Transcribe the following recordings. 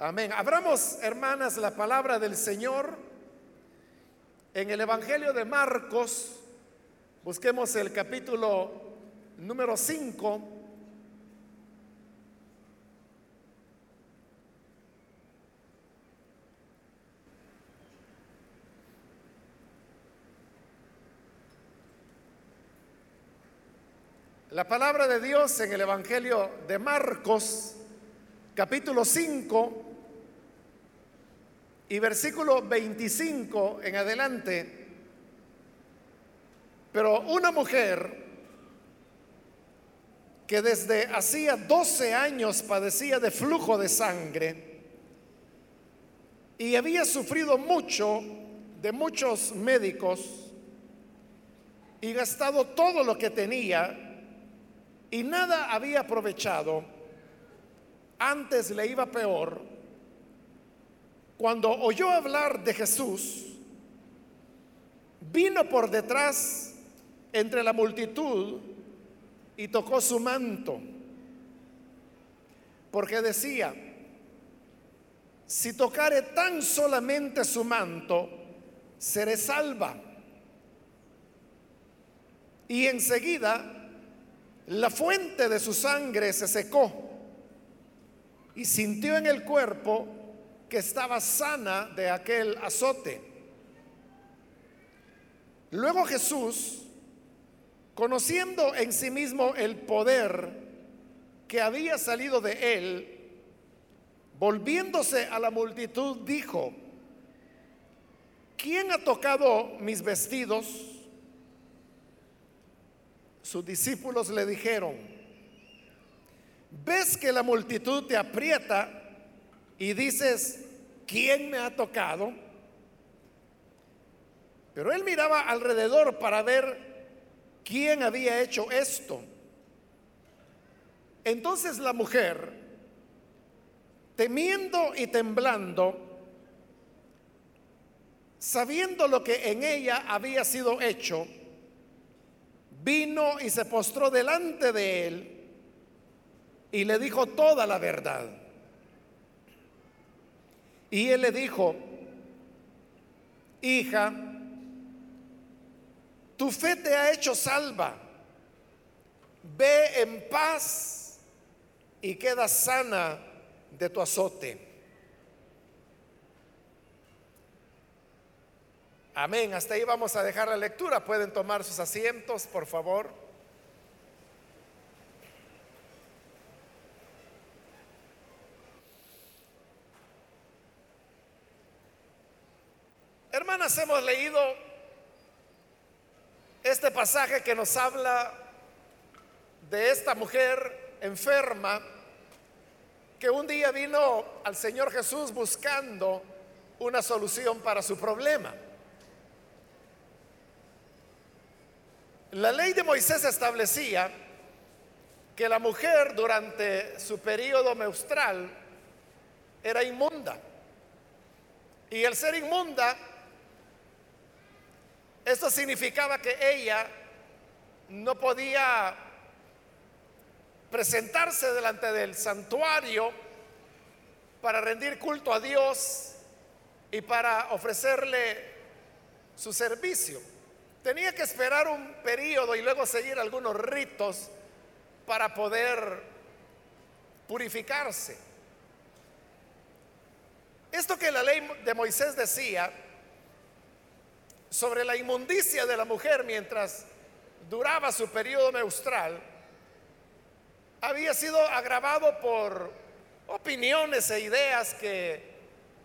Amén. Abramos, hermanas, la palabra del Señor en el Evangelio de Marcos. Busquemos el capítulo número 5. La palabra de Dios en el Evangelio de Marcos, capítulo 5, y versículo 25 en adelante. Pero una mujer que desde hacía 12 años padecía de flujo de sangre y había sufrido mucho de muchos médicos y gastado todo lo que tenía y nada había aprovechado, antes le iba peor cuando oyó hablar de Jesús, vino por detrás entre la multitud y tocó su manto, porque decía, si tocare tan solamente su manto, seré salva. Y enseguida la fuente de su sangre se secó y sintió en el cuerpo que estaba sana de aquel azote. Luego Jesús, conociendo en sí mismo el poder que había salido de él, volviéndose a la multitud, dijo, ¿quién ha tocado mis vestidos? Sus discípulos le dijeron, ¿ves que la multitud te aprieta y dices, ¿quién me ha tocado? Pero él miraba alrededor para ver quién había hecho esto. Entonces la mujer, temiendo y temblando, sabiendo lo que en ella había sido hecho, vino y se postró delante de él y le dijo toda la verdad. Y él le dijo, hija, tu fe te ha hecho salva, ve en paz y queda sana de tu azote. Amén, hasta ahí vamos a dejar la lectura. Pueden tomar sus asientos, por favor. Hermanas, hemos leído este pasaje que nos habla de esta mujer enferma que un día vino al Señor Jesús buscando una solución para su problema. La ley de Moisés establecía que la mujer durante su periodo menstrual era inmunda. Y el ser inmunda esto significaba que ella no podía presentarse delante del santuario para rendir culto a Dios y para ofrecerle su servicio. Tenía que esperar un periodo y luego seguir algunos ritos para poder purificarse. Esto que la ley de Moisés decía sobre la inmundicia de la mujer mientras duraba su periodo menstrual había sido agravado por opiniones e ideas que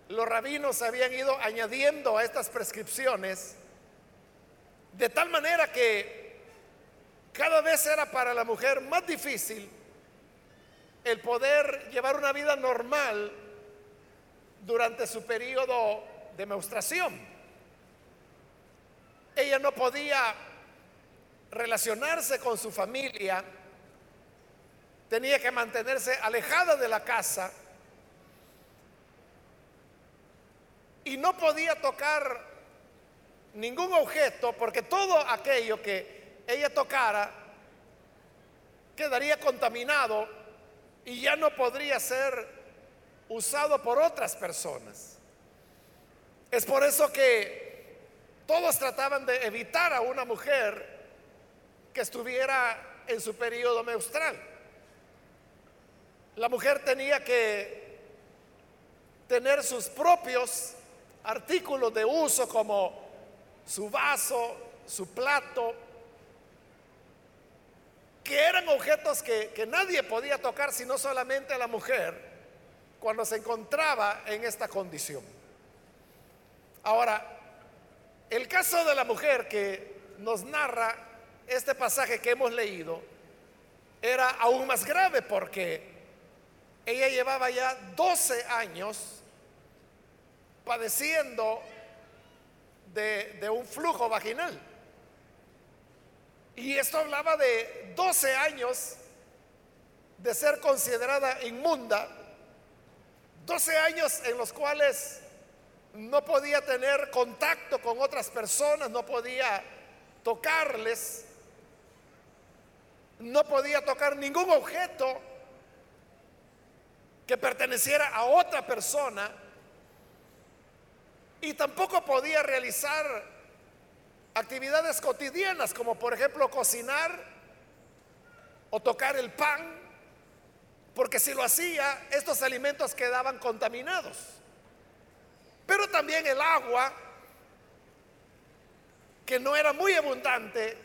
los rabinos habían ido añadiendo a estas prescripciones, de tal manera que cada vez era para la mujer más difícil el poder llevar una vida normal durante su periodo de menstruación. Ella no podía relacionarse con su familia, tenía que mantenerse alejada de la casa y no podía tocar ningún objeto porque todo aquello que ella tocara quedaría contaminado y ya no podría ser usado por otras personas. Es por eso que todos trataban de evitar a una mujer que estuviera en su periodo menstrual. La mujer tenía que tener sus propios artículos de uso como su vaso, su plato, que eran objetos que, que nadie podía tocar sino solamente la mujer cuando se encontraba en esta condición. Ahora, el caso de la mujer que nos narra este pasaje que hemos leído era aún más grave porque ella llevaba ya 12 años padeciendo de, un flujo vaginal. Y esto hablaba de 12 años de ser considerada inmunda, 12 años en los cuales no podía tener contacto con otras personas, no podía tocarles, no podía tocar ningún objeto que perteneciera a otra persona y tampoco podía realizar actividades cotidianas como por ejemplo cocinar o tocar el pan, porque si lo hacía, estos alimentos quedaban contaminados. Pero también el agua, que no era muy abundante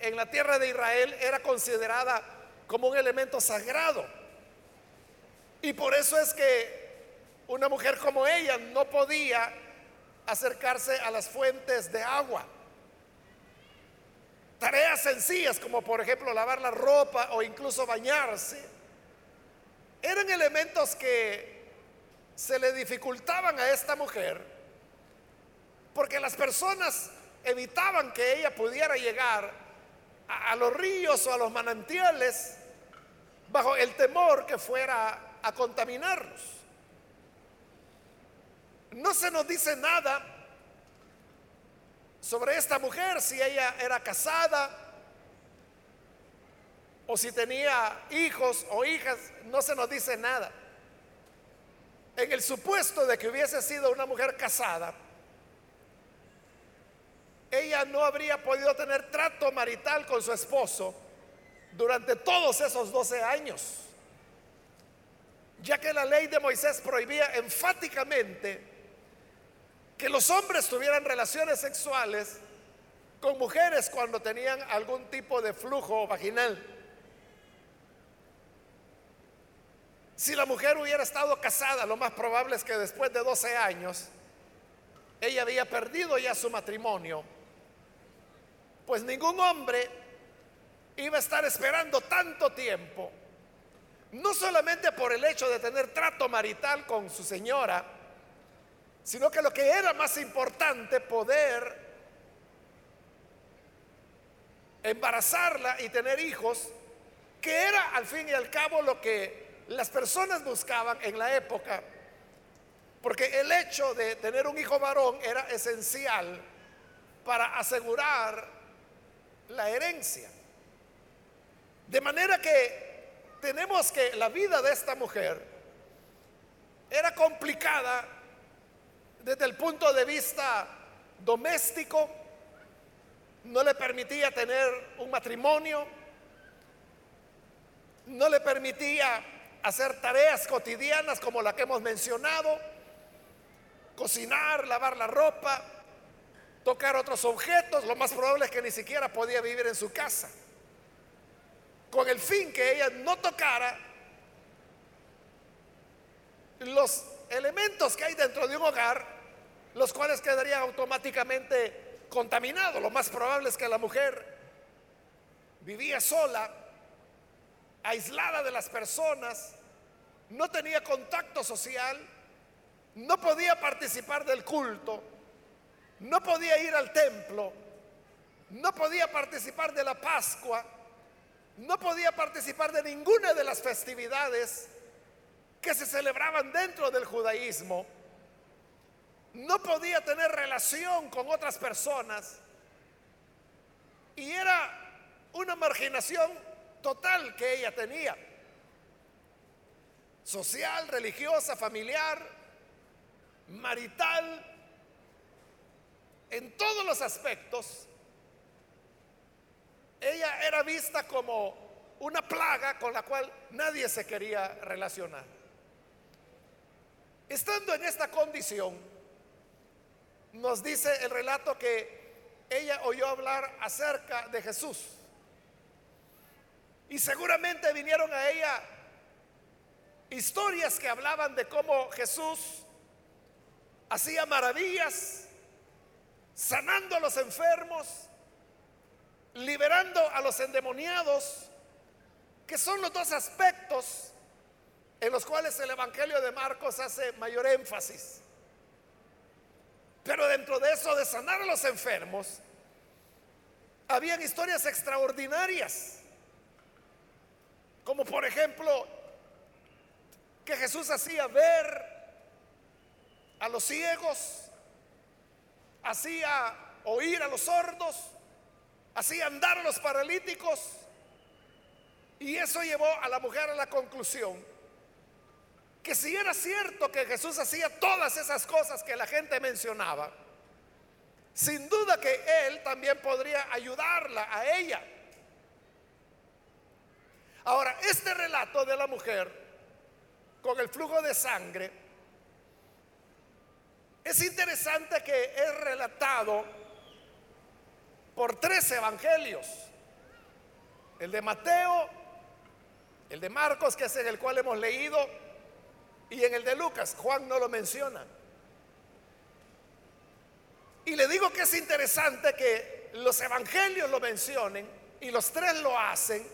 en la tierra de Israel, era considerada como un elemento sagrado. Y por eso es que una mujer como ella no podía acercarse a las fuentes de agua. Tareas sencillas como por ejemplo lavar la ropa o incluso bañarse, eran elementos que se le dificultaban a esta mujer porque las personas evitaban que ella pudiera llegar a, los ríos o a los manantiales bajo el temor que fuera a contaminarlos. No se nos dice nada sobre esta mujer, si ella era casada o si tenía hijos o hijas, no se nos dice nada. En el supuesto de que hubiese sido una mujer casada, ella no habría podido tener trato marital con su esposo durante todos esos 12 años, ya que la ley de Moisés prohibía enfáticamente que los hombres tuvieran relaciones sexuales con mujeres cuando tenían algún tipo de flujo vaginal. Si la mujer hubiera estado casada, lo más probable es que después de 12 años ella había perdido ya su matrimonio, pues ningún hombre iba a estar esperando tanto tiempo, no solamente por el hecho de tener trato marital con su señora, sino que lo que era más importante, poder embarazarla y tener hijos, que era al fin y al cabo lo que las personas buscaban en la época, porque el hecho de tener un hijo varón era esencial para asegurar la herencia. De manera que tenemos que la vida de esta mujer era complicada desde el punto de vista doméstico, no le permitía tener un matrimonio, no le permitía hacer tareas cotidianas como la que hemos mencionado, cocinar, lavar la ropa, tocar otros objetos, lo más probable es que ni siquiera podía vivir en su casa, con el fin que ella no tocara los elementos que hay dentro de un hogar, los cuales quedarían automáticamente contaminados. Lo más probable es que la mujer vivía sola, aislada de las personas, no tenía contacto social, no podía participar del culto, no podía ir al templo, no podía participar de la Pascua, no podía participar de ninguna de las festividades que se celebraban dentro del judaísmo, no podía tener relación con otras personas y era una marginación total que ella tenía. social, religiosa, familiar, marital, en todos los aspectos, ella era vista como una plaga con la cual nadie se quería relacionar. Estando en esta condición, nos dice el relato que ella oyó hablar acerca de Jesús. Y seguramente vinieron a ella historias que hablaban de cómo Jesús hacía maravillas, sanando a los enfermos, liberando a los endemoniados, que son los dos aspectos en los cuales el Evangelio de Marcos hace mayor énfasis. Pero dentro de eso de sanar a los enfermos, habían historias extraordinarias, como por ejemplo que Jesús hacía ver a los ciegos, hacía oír a los sordos, hacía andar a los paralíticos. Y eso llevó a la mujer a la conclusión que si era cierto que Jesús hacía todas esas cosas que la gente mencionaba, sin duda que Él también podría ayudarla a ella. Ahora, este relato de la mujer con el flujo de sangre es interesante que es relatado por tres evangelios. El de Mateo, el de Marcos, que es en el cual hemos leído, y en el de Lucas. Juan no lo menciona. Y le digo que es interesante que los evangelios lo mencionen y los tres lo hacen,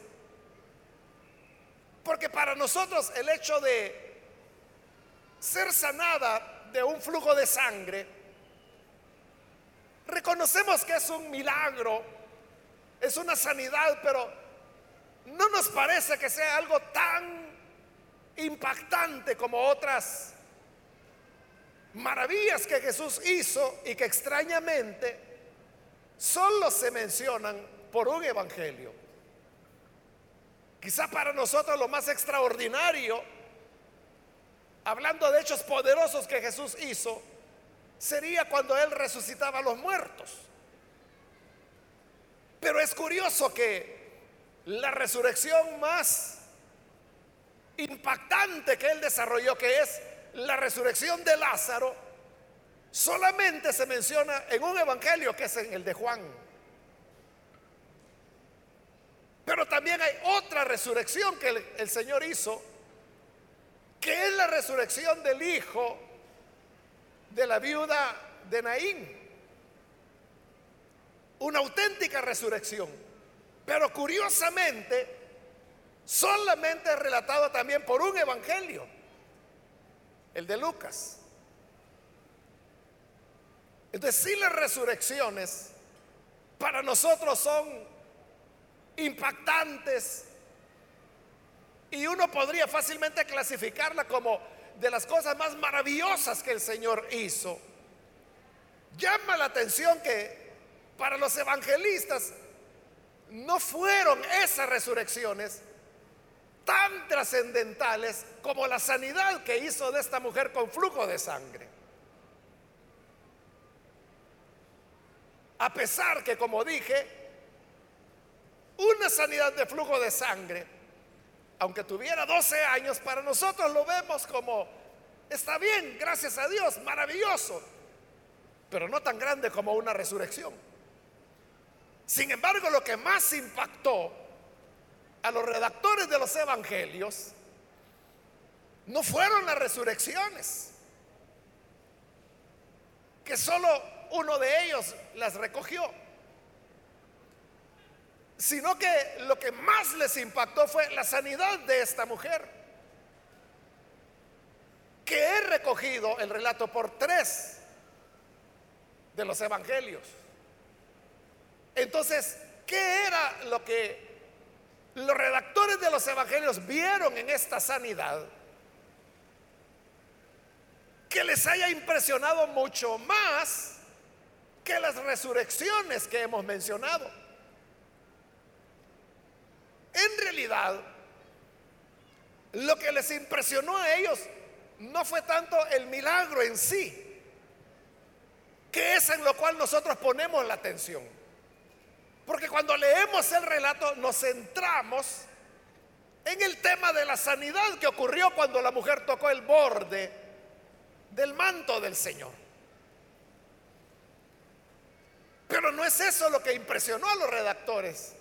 porque para nosotros el hecho de ser sanada de un flujo de sangre, reconocemos que es un milagro, es una sanidad, pero no nos parece que sea algo tan impactante como otras maravillas que Jesús hizo y que extrañamente solo se mencionan por un evangelio. Quizá para nosotros lo más extraordinario hablando de hechos poderosos que Jesús hizo, sería cuando Él resucitaba a los muertos. Pero es curioso que la resurrección más impactante que Él desarrolló, que es la resurrección de Lázaro, solamente se menciona en un evangelio que es en el de Juan. Pero también hay otra resurrección que el, Señor hizo que es la resurrección del hijo de la viuda de Naín. Una auténtica resurrección. Pero curiosamente, solamente es relatado también por un evangelio, el de Lucas. Entonces, si las resurrecciones para nosotros son impactantes, y uno podría fácilmente clasificarla como de las cosas más maravillosas que el Señor hizo. Llama la atención que para los evangelistas no fueron esas resurrecciones tan trascendentales como la sanidad que hizo de esta mujer con flujo de sangre. A pesar que, como dije, una sanidad de flujo de sangre aunque tuviera 12 años, para nosotros lo vemos como, está bien, gracias a Dios, maravilloso, pero no tan grande como una resurrección. Sin embargo, lo que más impactó a los redactores de los evangelios no fueron las resurrecciones, que solo uno de ellos las recogió sino que lo que más les impactó fue la sanidad de esta mujer, que he recogido el relato por tres de los evangelios. Entonces, ¿qué era lo que los redactores de los evangelios vieron en esta sanidad? Que les haya impresionado mucho más que las resurrecciones que hemos mencionado. En realidad, lo que les impresionó a ellos no fue tanto el milagro en sí, que es en lo cual nosotros ponemos la atención. Porque cuando leemos el relato nos centramos en el tema de la sanidad que ocurrió cuando la mujer tocó el borde del manto del Señor. Pero no es eso lo que impresionó a los redactores.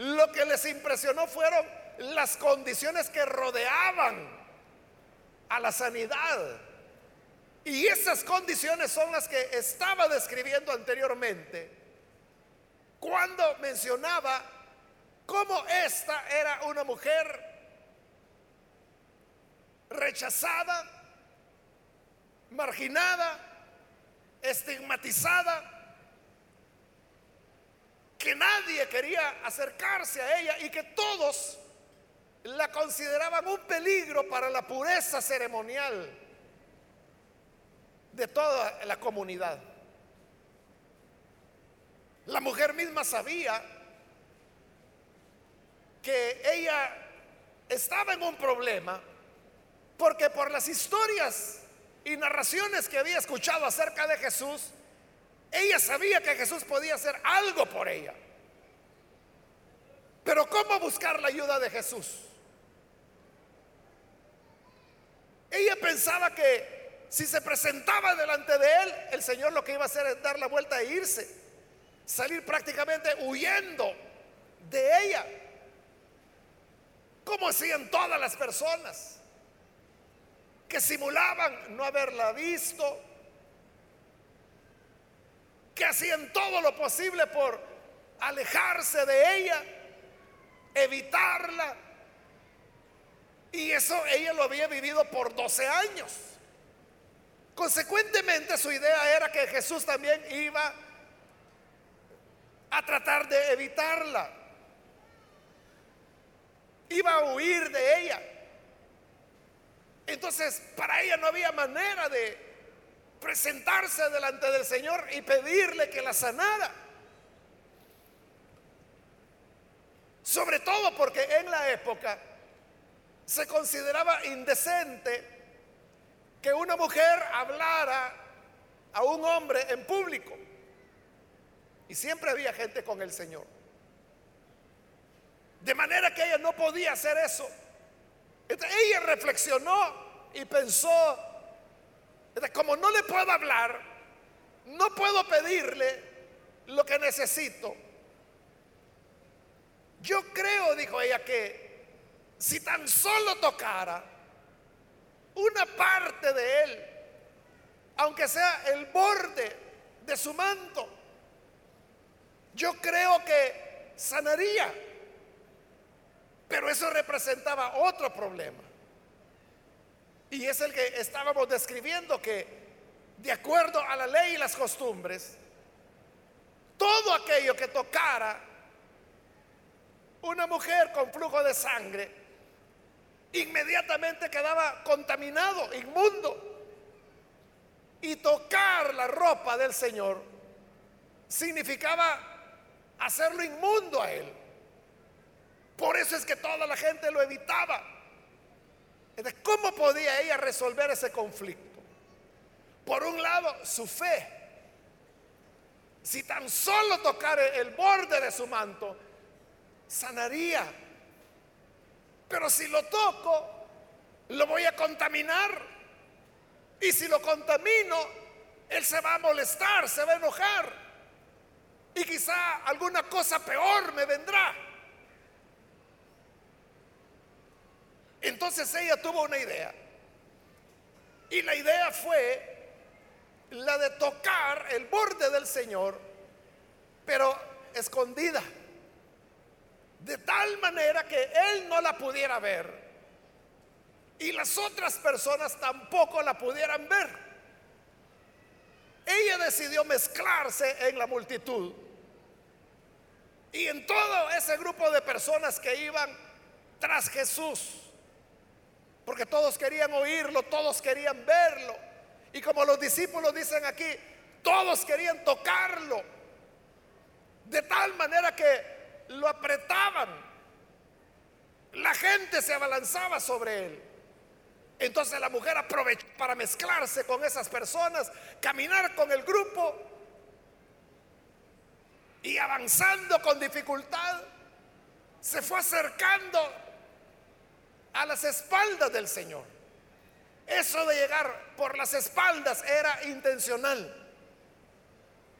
Lo que les impresionó fueron las condiciones que rodeaban a la sanidad. Y esas condiciones son las que estaba describiendo anteriormente cuando mencionaba cómo esta era una mujer rechazada, marginada, estigmatizada, que nadie quería acercarse a ella y que todos la consideraban un peligro para la pureza ceremonial de toda la comunidad. La mujer misma sabía que ella estaba en un problema porque por las historias y narraciones que había escuchado acerca de Jesús, ella sabía que Jesús podía hacer algo por ella. Pero ¿cómo buscar la ayuda de Jesús? Ella pensaba que si se presentaba delante de él, el Señor lo que iba a hacer es dar la vuelta e irse, salir prácticamente huyendo de ella, como hacían todas las personas que simulaban no haberla visto, que hacían todo lo posible por alejarse de ella, evitarla. Y eso ella lo había vivido por 12 años. Consecuentemente su idea era que Jesús también iba a tratar de evitarla. Iba a huir de ella. Entonces, para ella no había manera de presentarse delante del Señor y pedirle que la sanara. Sobre todo porque en la época se consideraba indecente que una mujer hablara a un hombre en público. Y siempre había gente con el Señor. De manera que ella no podía hacer eso. ella reflexionó y pensó, como no le puedo hablar, no puedo pedirle lo que necesito. Yo creo, dijo ella, que si tan solo tocara una parte de él, aunque sea el borde de su manto, yo creo que sanaría. Pero eso representaba otro problema. Y es el que estábamos describiendo que de acuerdo a la ley y las costumbres, todo aquello que tocara una mujer con flujo de sangre, inmediatamente quedaba contaminado, inmundo. Y tocar la ropa del Señor significaba hacerlo inmundo a Él. Por eso es que toda la gente lo evitaba. ¿cómo podía ella resolver ese conflicto? Por un lado, su fe. Si tan solo tocara el borde de su manto, sanaría. Pero si lo toco, lo voy a contaminar. Y si lo contamino, él se va a molestar, se va a enojar. Y quizá alguna cosa peor me vendrá. Entonces ella tuvo una idea. Y la idea fue la de tocar el borde del Señor, pero escondida. De tal manera que Él no la pudiera ver y las otras personas tampoco la pudieran ver. Ella decidió mezclarse en la multitud. Y en todo ese grupo de personas que iban tras Jesús porque todos querían oírlo, todos querían verlo. Y como los discípulos dicen aquí, todos querían tocarlo. De tal manera que lo apretaban. la gente se abalanzaba sobre él. Entonces la mujer aprovechó para mezclarse con esas personas, caminar con el grupo y avanzando con dificultad, se fue acercando a las espaldas del Señor. Eso de llegar por las espaldas era intencional.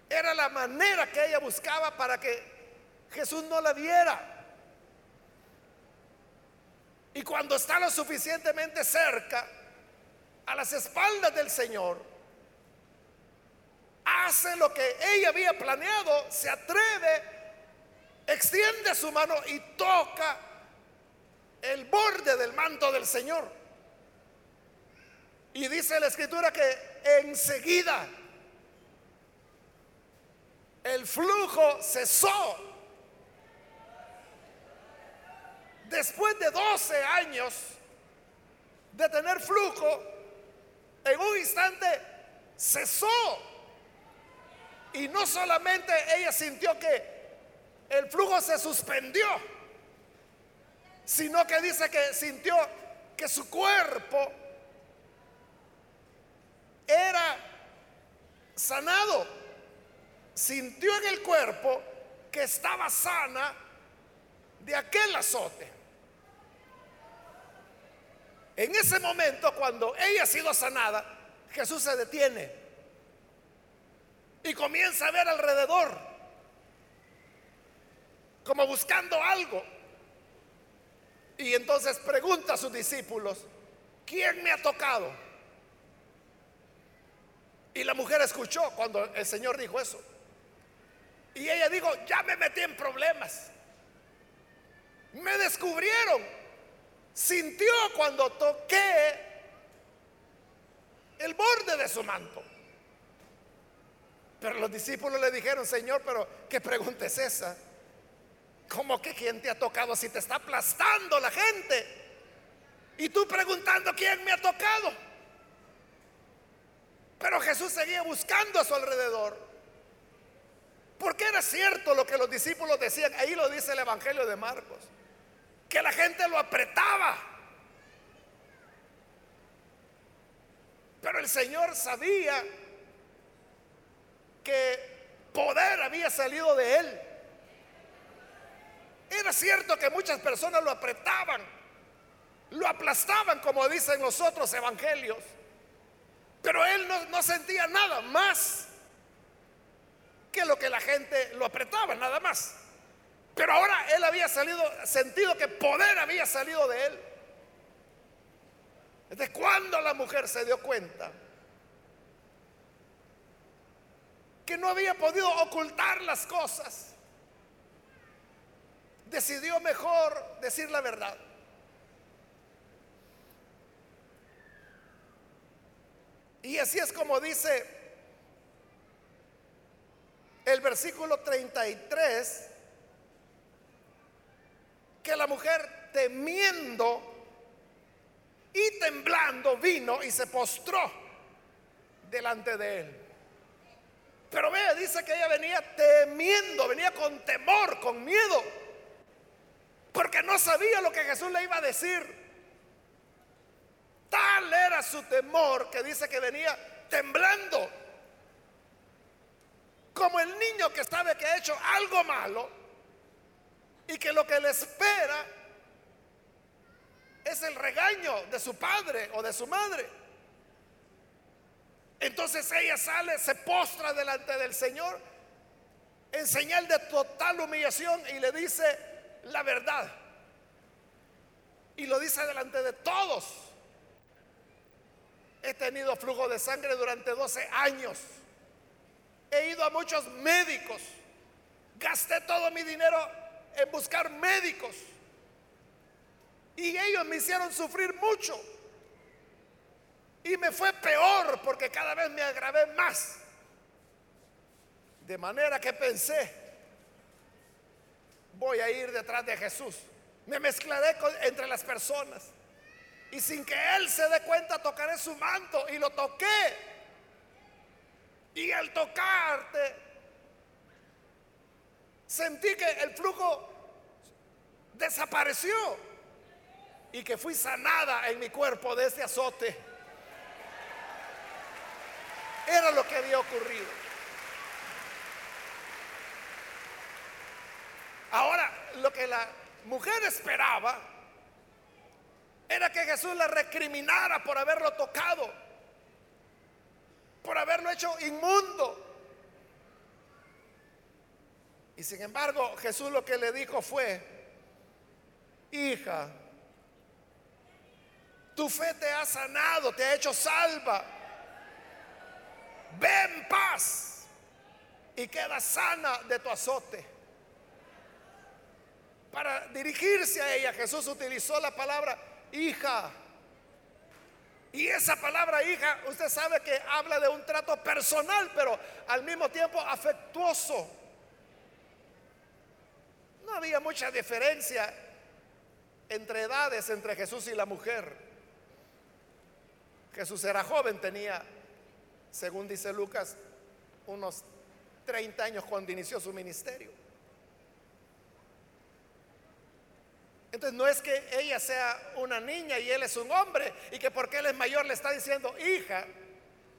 Era la manera que ella buscaba para que Jesús no la viera. Y cuando está lo suficientemente cerca, a las espaldas del Señor, hace lo que ella había planeado, se atreve, extiende su mano y toca el borde del manto del Señor. Y dice la escritura que enseguida el flujo cesó después de 12 años de tener flujo, en un instante cesó. Y no solamente ella sintió que el flujo se suspendió, sino que dice que sintió que su cuerpo era sanado. Sintió en el cuerpo que estaba sana de aquel azote. En ese momento, cuando ella ha sido sanada, Jesús se detiene y comienza a ver alrededor, como buscando algo. Y entonces pregunta a sus discípulos, ¿quién me ha tocado? Y la mujer escuchó cuando el Señor dijo eso. Y ella dijo, ya me metí en problemas. Me descubrieron sintió cuando toqué el borde de su manto. Pero los discípulos le dijeron, Señor, pero ¿qué pregunta es esa? ¿Cómo que quién te ha tocado si te está aplastando la gente? Y tú preguntando quién me ha tocado. Pero Jesús seguía buscando a su alrededor. Porque era cierto lo que los discípulos decían. Ahí lo dice el Evangelio de Marcos que la gente lo apretaba. Pero el Señor sabía que poder había salido de él. Era cierto que muchas personas lo apretaban, lo aplastaban, como dicen los otros evangelios. Pero él no, sentía nada más que lo que la gente lo apretaba, nada más. Pero ahora él había salido, sentido que poder había salido de él. Desde cuando la mujer se dio cuenta que no había podido ocultar las cosas, decidió mejor decir la verdad. Y así es como dice el versículo 33 que la mujer temiendo y temblando vino y se postró delante de él. Pero vea, dice que ella venía temiendo, venía con temor, con miedo, porque no sabía lo que Jesús le iba a decir. Tal era su temor que dice que venía temblando, como el niño que sabe que ha hecho algo malo y que lo que le espera es el regaño de su padre o de su madre. Entonces ella sale, se postra delante del Señor en señal de total humillación y le dice la verdad. Y lo dice delante de todos. He tenido flujo de sangre durante 12 años. He ido a muchos médicos. Gasté todo mi dinero en buscar médicos. Y ellos me hicieron sufrir mucho. Y me fue peor porque cada vez me agravé más. De manera que pensé, voy a ir detrás de Jesús. Me mezclaré entre las personas. Y sin que Él se dé cuenta, tocaré su manto. Y lo toqué. Y al tocarte, sentí que el flujo desapareció. y que fui sanada en mi cuerpo de este azote. Era lo que había ocurrido. Ahora, lo que la mujer esperaba era que Jesús la recriminara por haberlo tocado, por haberlo hecho inmundo. Y sin embargo, Jesús lo que le dijo fue, hija, tu fe te ha sanado, te ha hecho salva. Ven paz y queda sana de tu azote. Para dirigirse a ella, Jesús utilizó la palabra hija. Y esa palabra hija, usted sabe que habla de un trato personal, pero al mismo tiempo afectuoso. No había mucha diferencia entre edades entre Jesús y la mujer. Jesús era joven, tenía, según dice Lucas, unos 30 años cuando inició su ministerio. Entonces no es que ella sea una niña y él es un hombre y que porque él es mayor le está diciendo hija,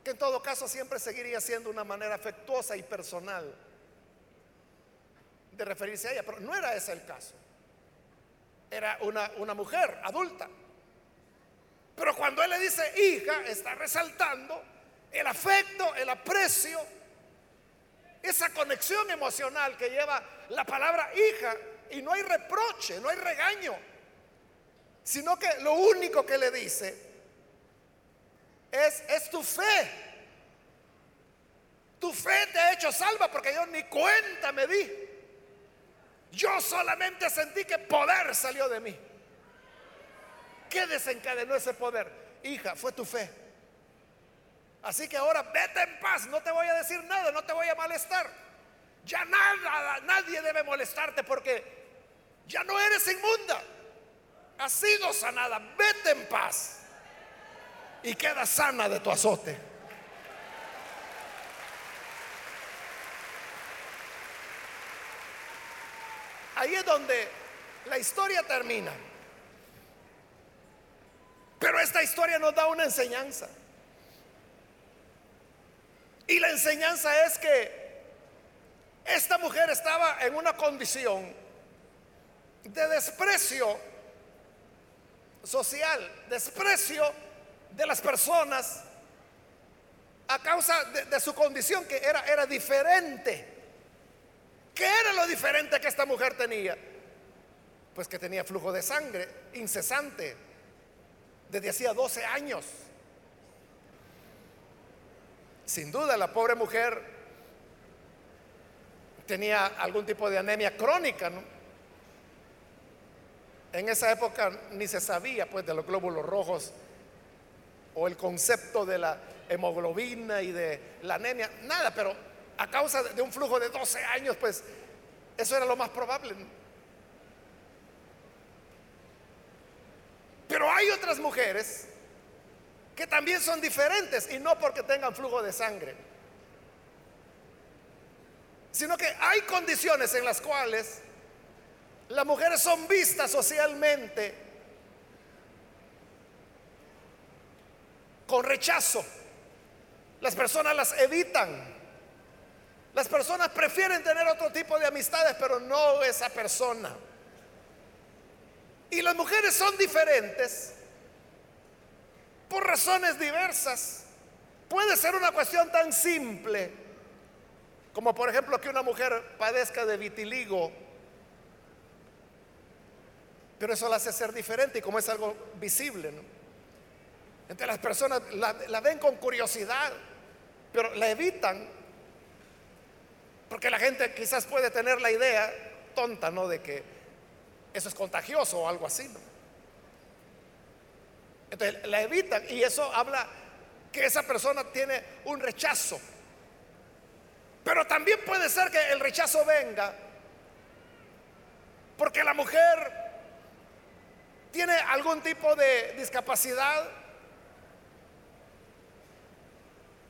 que en todo caso siempre seguiría siendo una manera afectuosa y personal de referirse a ella, pero no era ese el caso. Era una, una mujer adulta. Pero cuando él le dice hija, está resaltando el afecto, el aprecio, esa conexión emocional que lleva la palabra hija y no hay reproche, no hay regaño, sino que lo único que le dice es, es tu fe. Tu fe te ha hecho salva porque yo ni cuenta me di. Yo solamente sentí que poder salió de mí. ¿Qué desencadenó ese poder? Hija, fue tu fe. Así que ahora vete en paz, no te voy a decir nada, no te voy a molestar. Ya nada, nadie debe molestarte porque ya no eres inmunda. Has sido sanada. Vete en paz. Y queda sana de tu azote. Ahí es donde la historia termina. Pero esta historia nos da una enseñanza. Y la enseñanza es que esta mujer estaba en una condición de desprecio social, desprecio de las personas a causa de, su condición que era, era diferente. ¿Qué era lo diferente que esta mujer tenía? Pues que tenía flujo de sangre incesante desde hacía 12 años. Sin duda la pobre mujer tenía algún tipo de anemia crónica, ¿no? En esa época ni se sabía pues de los glóbulos rojos o el concepto de la hemoglobina y de la anemia, nada, pero a causa de un flujo de 12 años, pues eso era lo más probable. Pero hay otras mujeres que también son diferentes y no porque tengan flujo de sangre, sino que hay condiciones en las cuales las mujeres son vistas socialmente con rechazo. Las personas las evitan. Las personas prefieren tener otro tipo de amistades, pero no esa persona. Y las mujeres son diferentes por razones diversas. Puede ser una cuestión tan simple como por ejemplo que una mujer padezca de vitiligo pero eso la hace ser diferente y como es algo visible. Entonces las personas la, ven con curiosidad, pero la evitan. Porque la gente quizás puede tener la idea tonta, ¿no? De que eso es contagioso o algo así, ¿no? Entonces la evitan y eso habla que esa persona tiene un rechazo. Pero también puede ser que el rechazo venga porque la mujer tiene algún tipo de discapacidad,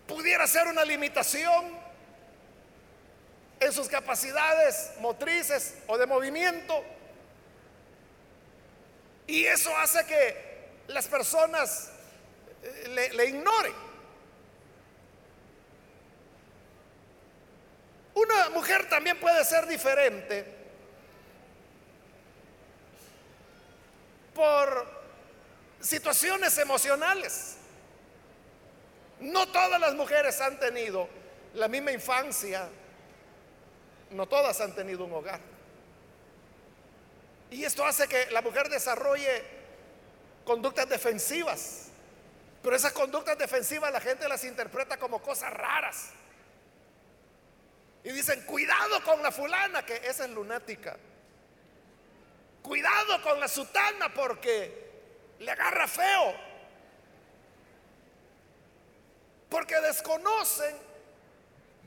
pudiera ser una limitación en sus capacidades motrices o de movimiento. Y eso hace que las personas eh, le, le ignoren. Una mujer también puede ser diferente por situaciones emocionales. No todas las mujeres han tenido la misma infancia, no todas han tenido un hogar. Y esto hace que la mujer desarrolle conductas defensivas. Pero esas conductas defensivas la gente las interpreta como cosas raras. Y dicen, cuidado con la fulana, que esa es lunática. Cuidado con la sutana porque le agarra feo. Porque desconocen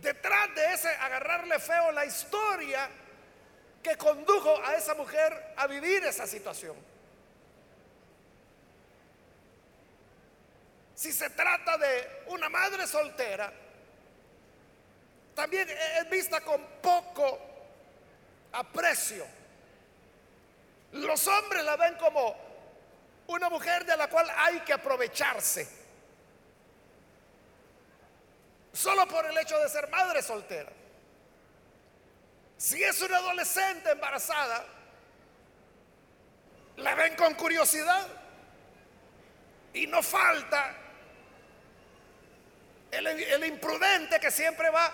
detrás de ese agarrarle feo la historia que condujo a esa mujer a vivir esa situación. Si se trata de una madre soltera, también es vista con poco aprecio. Los hombres la ven como una mujer de la cual hay que aprovecharse. Solo por el hecho de ser madre soltera. Si es una adolescente embarazada, la ven con curiosidad. Y no falta el, imprudente que siempre va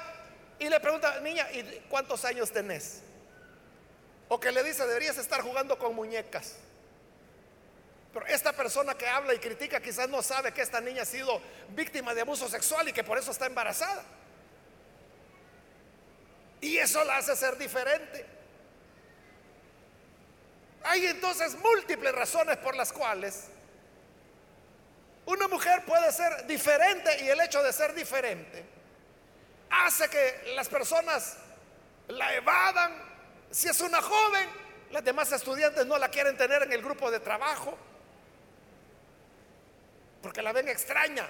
y le pregunta, niña, ¿y cuántos años tenés? O que le dice, deberías estar jugando con muñecas. Pero esta persona que habla y critica quizás no sabe que esta niña ha sido víctima de abuso sexual y que por eso está embarazada. Y eso la hace ser diferente. Hay entonces múltiples razones por las cuales una mujer puede ser diferente y el hecho de ser diferente hace que las personas la evadan. Si es una joven, las demás estudiantes no la quieren tener en el grupo de trabajo porque la ven extraña.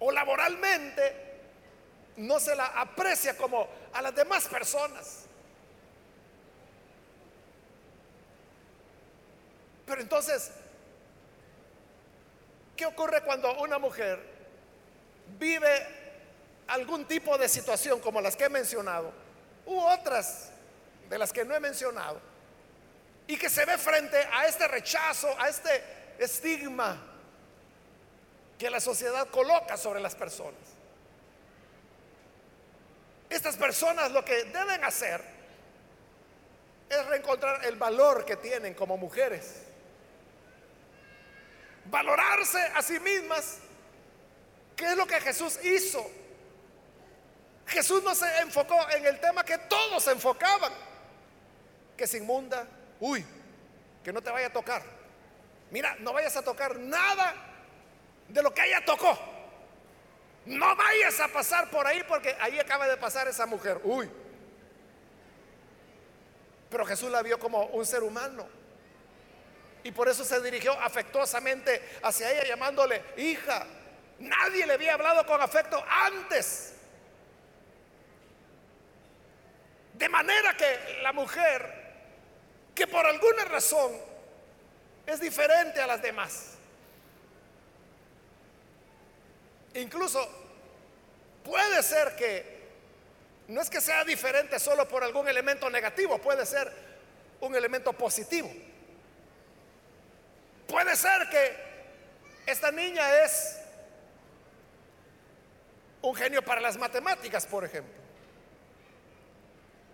O laboralmente no se la aprecia como a las demás personas. Pero entonces, ¿qué ocurre cuando una mujer vive algún tipo de situación como las que he mencionado, u otras de las que no he mencionado, y que se ve frente a este rechazo, a este estigma que la sociedad coloca sobre las personas. Estas personas lo que deben hacer es reencontrar el valor que tienen como mujeres, valorarse a sí mismas ¿Qué es lo que Jesús hizo? Jesús no se enfocó en el tema que todos se enfocaban, que se inmunda, uy, que no te vaya a tocar. Mira, no vayas a tocar nada de lo que ella tocó. No vayas a pasar por ahí porque ahí acaba de pasar esa mujer. Uy. Pero Jesús la vio como un ser humano. Y por eso se dirigió afectuosamente hacia ella llamándole hija. Nadie le había hablado con afecto antes. De manera que la mujer, que por alguna razón es diferente a las demás, incluso puede ser que no es que sea diferente solo por algún elemento negativo, puede ser un elemento positivo. Puede ser que esta niña es un genio para las matemáticas, por ejemplo.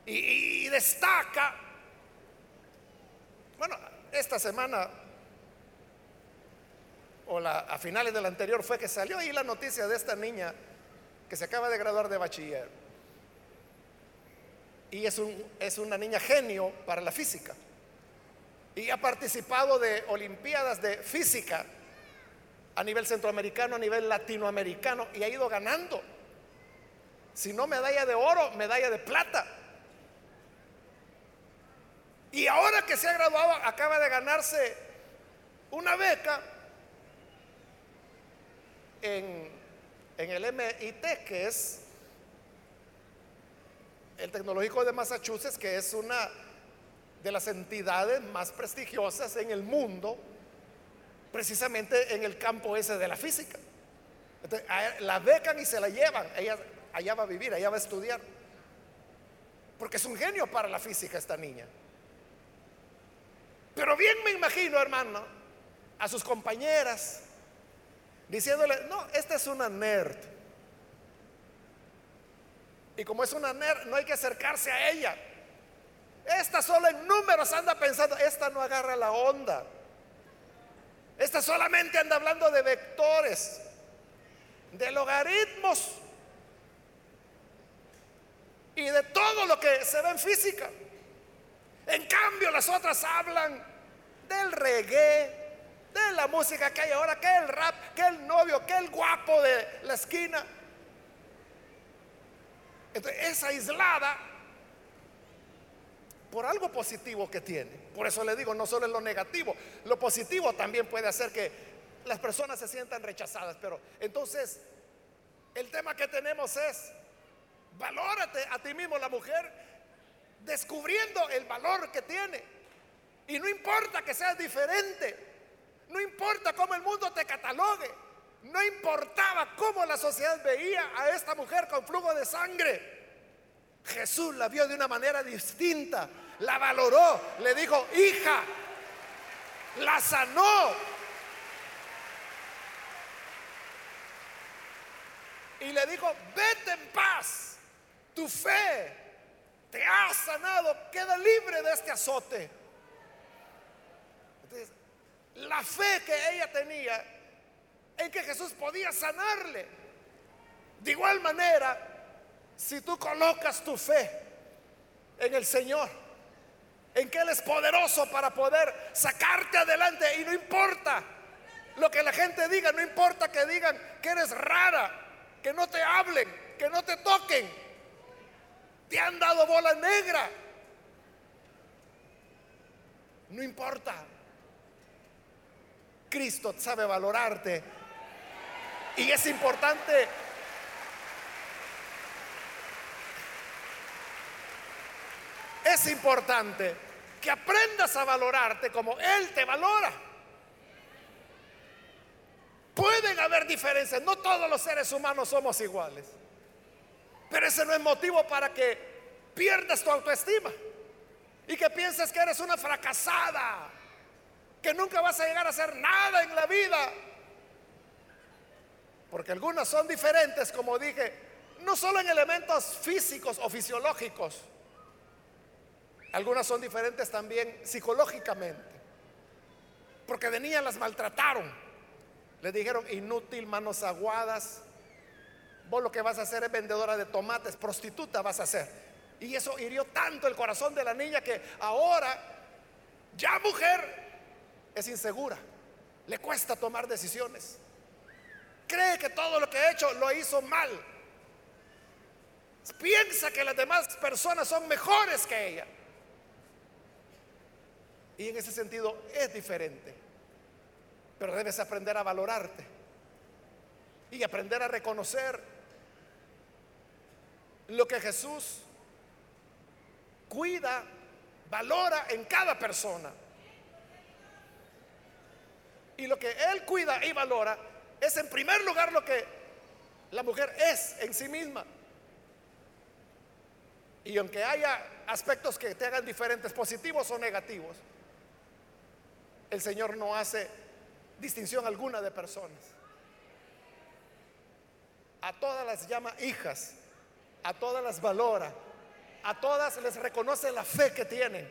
Y, destaca, bueno, esta semana o la, a finales del anterior fue que salió ahí la noticia de esta niña que se acaba de graduar de bachiller. Y es, es una niña genio para la física. Y ha participado de Olimpiadas de Física a nivel centroamericano, a nivel latinoamericano, y ha ido ganando. Si no medalla de oro, medalla de plata. Y ahora que se ha graduado, acaba de ganarse una beca en, el MIT, que es el tecnológico de Massachusetts, que es una de las entidades más prestigiosas en el mundo, precisamente en el campo ese de la física. la becan y se la llevan, ella allá va a vivir, allá va a estudiar. Porque es un genio para la física esta niña. Pero bien me imagino, hermano, a sus compañeras diciéndole, no, esta es una nerd. Y como es una nerd, no hay que acercarse a ella. Esta solo en números anda pensando, esta no agarra la onda. Esta solamente anda hablando de vectores, de logaritmos y de todo lo que se ve en física. En cambio, las otras hablan del reggae, de la música que hay ahora, que el rap, que el novio, que el guapo de la esquina. Entonces, es aislada por algo positivo que tiene. Por eso le digo, no solo es lo negativo, lo positivo también puede hacer que las personas se sientan rechazadas. Pero entonces, el tema que tenemos es, valórate a ti mismo la mujer, descubriendo el valor que tiene. Y no importa que seas diferente, no importa cómo el mundo te catalogue, no importaba cómo la sociedad veía a esta mujer con flujo de sangre. Jesús la vio de una manera distinta, la valoró, le dijo, hija, la sanó. Y le dijo, vete en paz, tu fe te ha sanado, queda libre de este azote. La fe que ella tenía en que Jesús podía sanarle. De igual manera, si tú colocas tu fe en el Señor, en que Él es poderoso para poder sacarte adelante y no importa lo que la gente diga, no importa que digan que eres rara, que no te hablen, que no te toquen, te han dado bola negra. No importa. Cristo sabe valorarte. Y es importante es importante que aprendas a valorarte como Él te valora. Pueden haber diferencias, no todos los seres humanos somos iguales, pero ese no es motivo para que pierdas tu autoestima y que pienses que eres una fracasada, que nunca vas a llegar a hacer nada en la vida, porque algunas son diferentes, como dije, no solo en elementos físicos o fisiológicos, algunas son diferentes también psicológicamente. Porque de niña las maltrataron. Le dijeron inútil, manos aguadas. Vos lo que vas a hacer es vendedora de tomates, prostituta vas a ser. Y eso hirió tanto el corazón de la niña que ahora, ya mujer, es insegura. Le cuesta tomar decisiones. Cree que todo lo que ha hecho lo hizo mal. Piensa que las demás personas son mejores que ella. Y en ese sentido es diferente. Pero debes aprender a valorarte y aprender a reconocer lo que Jesús cuida, valora en cada persona. Y lo que Él cuida y valora es en primer lugar lo que la mujer es en sí misma. Y aunque haya aspectos que te hagan diferentes, positivos o negativos, el Señor no hace distinción alguna de personas. A todas las llama hijas, a todas las valora, a todas les reconoce la fe que tienen,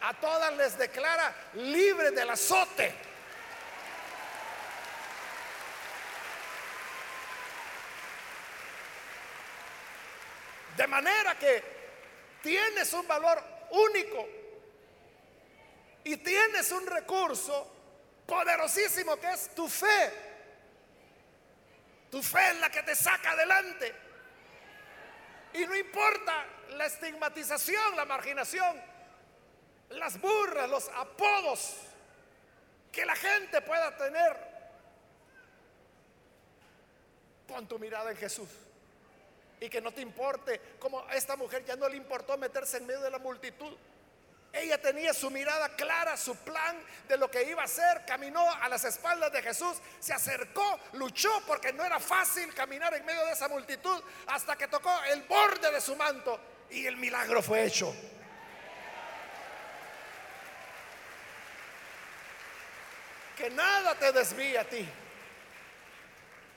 a todas les declara libre del azote. De manera que tienes un valor único y tienes un recurso poderosísimo que es tu fe. Tu fe es la que te saca adelante. Y no importa la estigmatización, la marginación, las burras, los apodos que la gente pueda tener. Pon tu mirada en Jesús. Y que no te importe, como a esta mujer ya no le importó meterse en medio de la multitud Ella tenía su mirada clara, su plan de lo que iba a hacer. Caminó a las espaldas de Jesús, se acercó, luchó porque no era fácil caminar en medio de esa multitud hasta que tocó el borde de su manto y el milagro fue hecho. Que nada te desvíe a ti.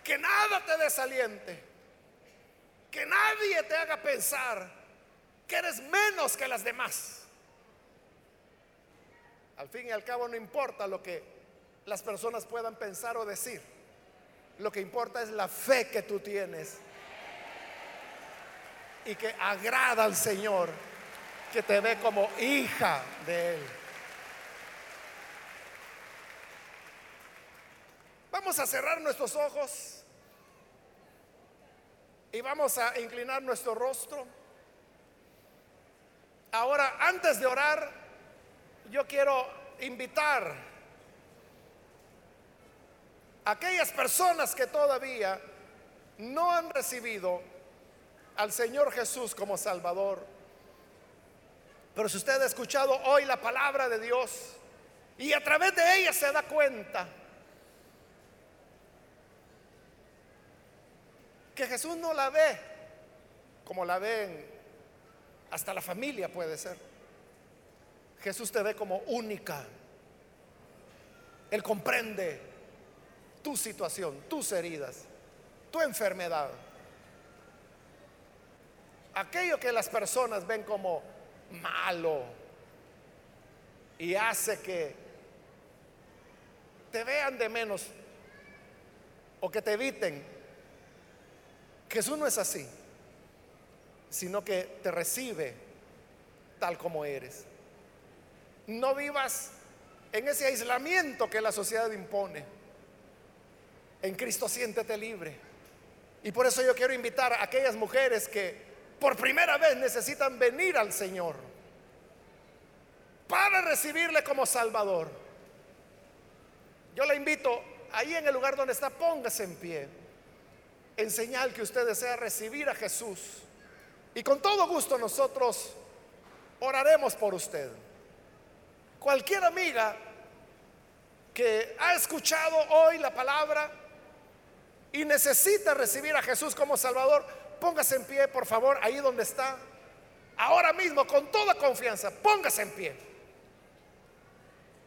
Que nada te desaliente. Que nadie te haga pensar que eres menos que las demás. Al fin y al cabo no importa lo que las personas puedan pensar o decir. Lo que importa es la fe que tú tienes y que agrada al Señor, que te ve como hija de Él. Vamos a cerrar nuestros ojos y vamos a inclinar nuestro rostro. Ahora, antes de orar, yo quiero invitar a aquellas personas que todavía no han recibido al Señor Jesús como Salvador. Pero si usted ha escuchado hoy la palabra de Dios y a través de ella se da cuenta que Jesús no la ve como la ven hasta la familia puede ser. Jesús te ve como única. Él comprende tu situación, tus heridas, tu enfermedad. Aquello que las personas ven como malo y hace que te vean de menos o que te eviten. Jesús no es así, sino que te recibe tal como eres. No vivas en ese aislamiento que la sociedad impone. En Cristo siéntete libre. Y por eso yo quiero invitar a aquellas mujeres que por primera vez necesitan venir al Señor para recibirle como Salvador. Yo le invito ahí en el lugar donde está, póngase en pie, en señal que usted desea recibir a Jesús. Y con todo gusto nosotros oraremos por usted. Cualquier amiga que ha escuchado hoy la palabra y necesita recibir a Jesús como Salvador, póngase en pie, por favor, ahí donde está. Ahora mismo, con toda confianza, póngase en pie.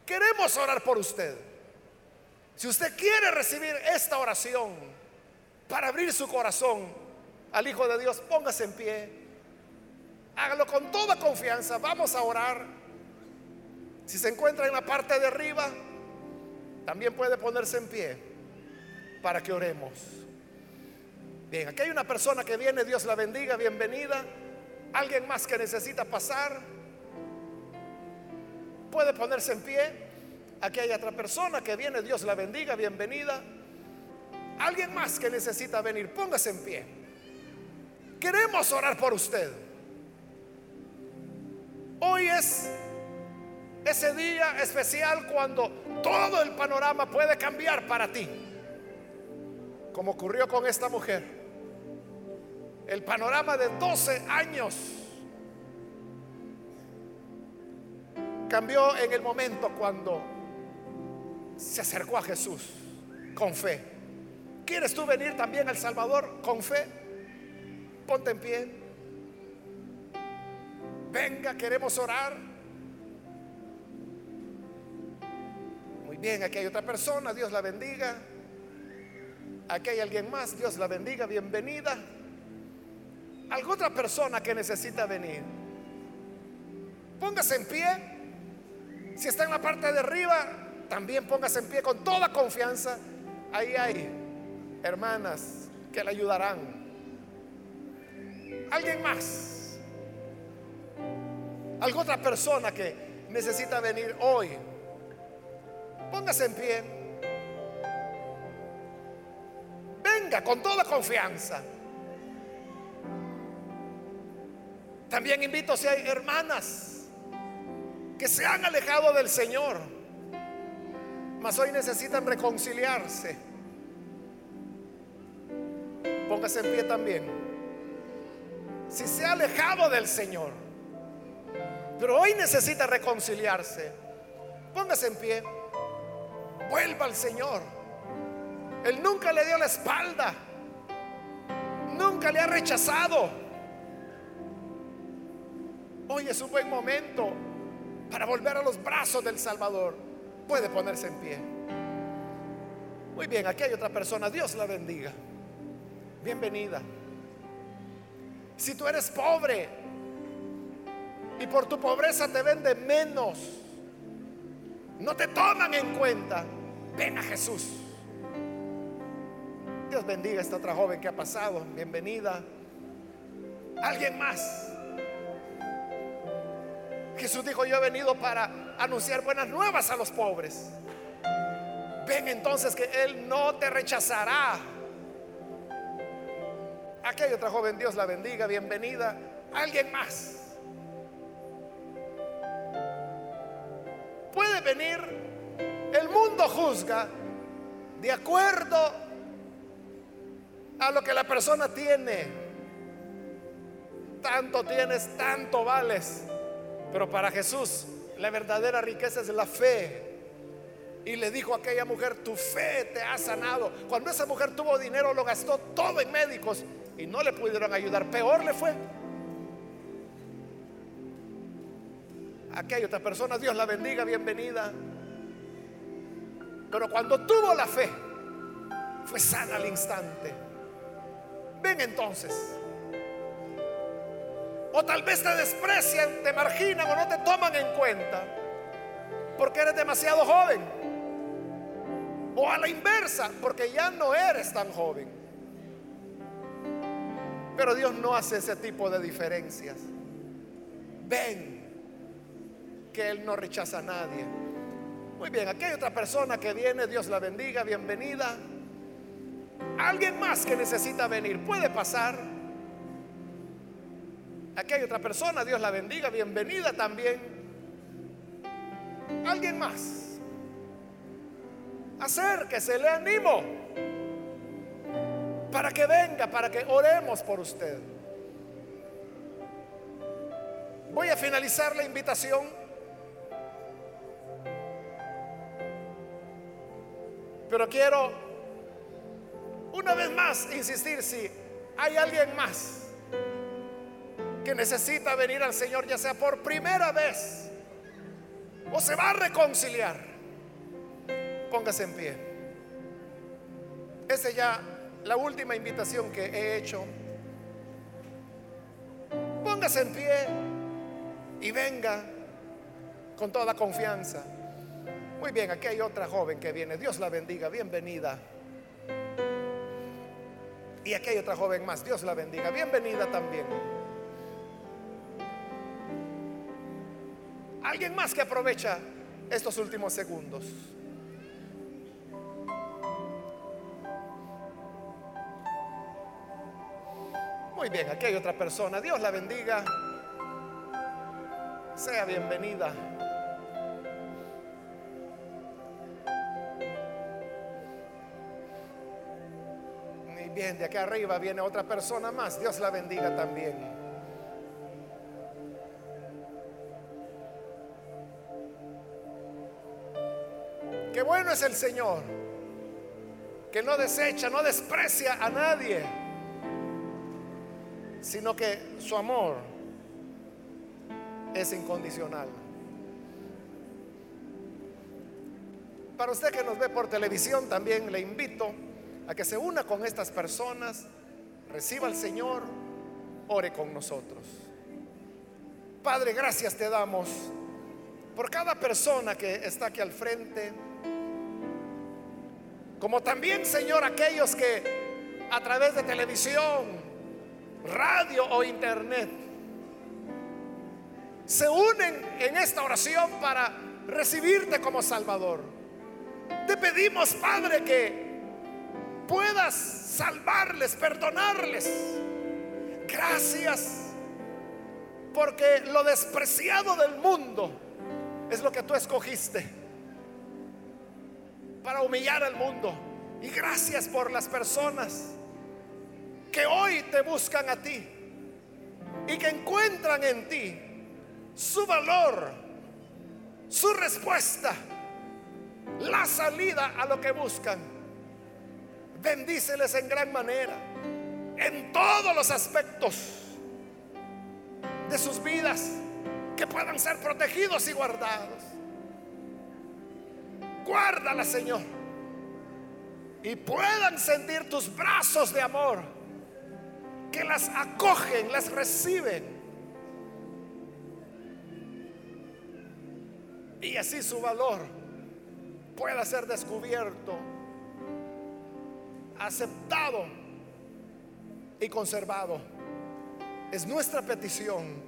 Queremos orar por usted. Si usted quiere recibir esta oración para abrir su corazón al Hijo de Dios, póngase en pie. Hágalo con toda confianza. Vamos a orar. Si se encuentra en la parte de arriba, también puede ponerse en pie para que oremos. Bien, aquí hay una persona que viene, Dios la bendiga, bienvenida. Alguien más que necesita pasar, puede ponerse en pie. Aquí hay otra persona que viene, Dios la bendiga, bienvenida. Alguien más que necesita venir, póngase en pie. Queremos orar por usted. Hoy es ese día especial cuando todo el panorama puede cambiar para ti, como ocurrió con esta mujer. El panorama de 12 años cambió en el momento cuando se acercó a Jesús con fe. ¿Quieres tú venir también al Salvador con fe? Ponte en pie. Venga, queremos orar. bien, aquí hay otra persona, Dios la bendiga. Aquí hay alguien más, Dios la bendiga, bienvenida. Alguna otra persona que necesita venir. Póngase en pie. Si está en la parte de arriba, también póngase en pie con toda confianza. Ahí hay hermanas que le ayudarán. Alguien más. Alguna otra persona que necesita venir hoy Póngase en pie. Venga con toda confianza. También invito si hay hermanas que se han alejado del Señor, mas hoy necesitan reconciliarse. Póngase en pie también. Si se ha alejado del Señor, Pero hoy necesita reconciliarse. Póngase en pie. Vuelva al Señor. Él nunca le dio la espalda. Nunca le ha rechazado. Hoy es un buen momento para volver a los brazos del Salvador. Puede ponerse en pie. Muy bien, aquí hay otra persona. Dios la bendiga. Bienvenida. Si tú eres pobre y por tu pobreza te vende menos, no te toman en cuenta, ven a Jesús. Dios bendiga a esta otra joven que ha pasado. Bienvenida. Alguien más. Jesús dijo, yo he venido para anunciar buenas nuevas a los pobres. Ven entonces que Él no te rechazará. Aquí hay otra joven, Dios la bendiga, bienvenida. Alguien más. Puede venir, el mundo juzga de acuerdo a lo que la persona tiene. Tanto tienes, tanto vales. Pero para Jesús la verdadera riqueza es la fe. Y le dijo a aquella mujer, tu fe te ha sanado. Cuando esa mujer tuvo dinero, lo gastó todo en médicos y no le pudieron ayudar. Peor le fue. Aquí hay otra persona, Dios la bendiga, bienvenida. Pero cuando tuvo la fe, fue sana al instante. Ven entonces. O tal vez te desprecian, te marginan o no te toman en cuenta porque eres demasiado joven. O a la inversa, porque ya no eres tan joven. Pero Dios no hace ese tipo de diferencias. Ven que Él no rechaza a nadie. Muy bien, aquí hay otra persona que viene, Dios la bendiga, bienvenida. Alguien más que necesita venir, puede pasar. Aquí hay otra persona, Dios la bendiga, bienvenida también. Alguien más. Acérquese, le animo. Para que venga, para que oremos por usted. Voy a finalizar la invitación. Pero quiero una vez más insistir si hay alguien más que necesita venir al Señor, ya sea por primera vez o se va a reconciliar, póngase en pie. Esa es ya la última invitación que he hecho. Póngase en pie y venga con toda confianza. Muy bien, aquí hay otra joven que viene. Dios la bendiga, bienvenida. Y aquí hay otra joven más. Dios la bendiga, bienvenida también. Alguien más que aprovecha estos últimos segundos. Muy bien, aquí hay otra persona. Dios la bendiga. Sea bienvenida. Muy bien, de aquí arriba viene otra persona más. Dios la bendiga también. Qué bueno es el Señor, que no desecha, no desprecia a nadie, sino que su amor es incondicional. Para usted que nos ve por televisión, también le invito a que se una con estas personas, reciba al Señor, ore con nosotros. Padre, gracias te damos por cada persona que está aquí al frente como también, Señor, aquellos que a través de televisión, radio o internet se unen en esta oración para recibirte como Salvador. Te pedimos, Padre, que puedas salvarles, perdonarles. Gracias, porque lo despreciado del mundo es lo que tú escogiste para humillar al mundo. Y gracias por las personas que hoy te buscan a ti y que encuentran en ti su valor, su respuesta, la salida a lo que buscan. Bendíceles en gran manera, en todos los aspectos de sus vidas, que puedan ser protegidos y guardados. Guárdala, Señor, y puedan sentir tus brazos de amor, que las acogen, las reciben y así su valor pueda ser descubierto, aceptado y conservado. Es nuestra petición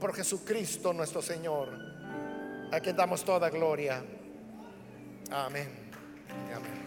por Jesucristo nuestro Señor, a quien damos toda gloria. Amén. Amén.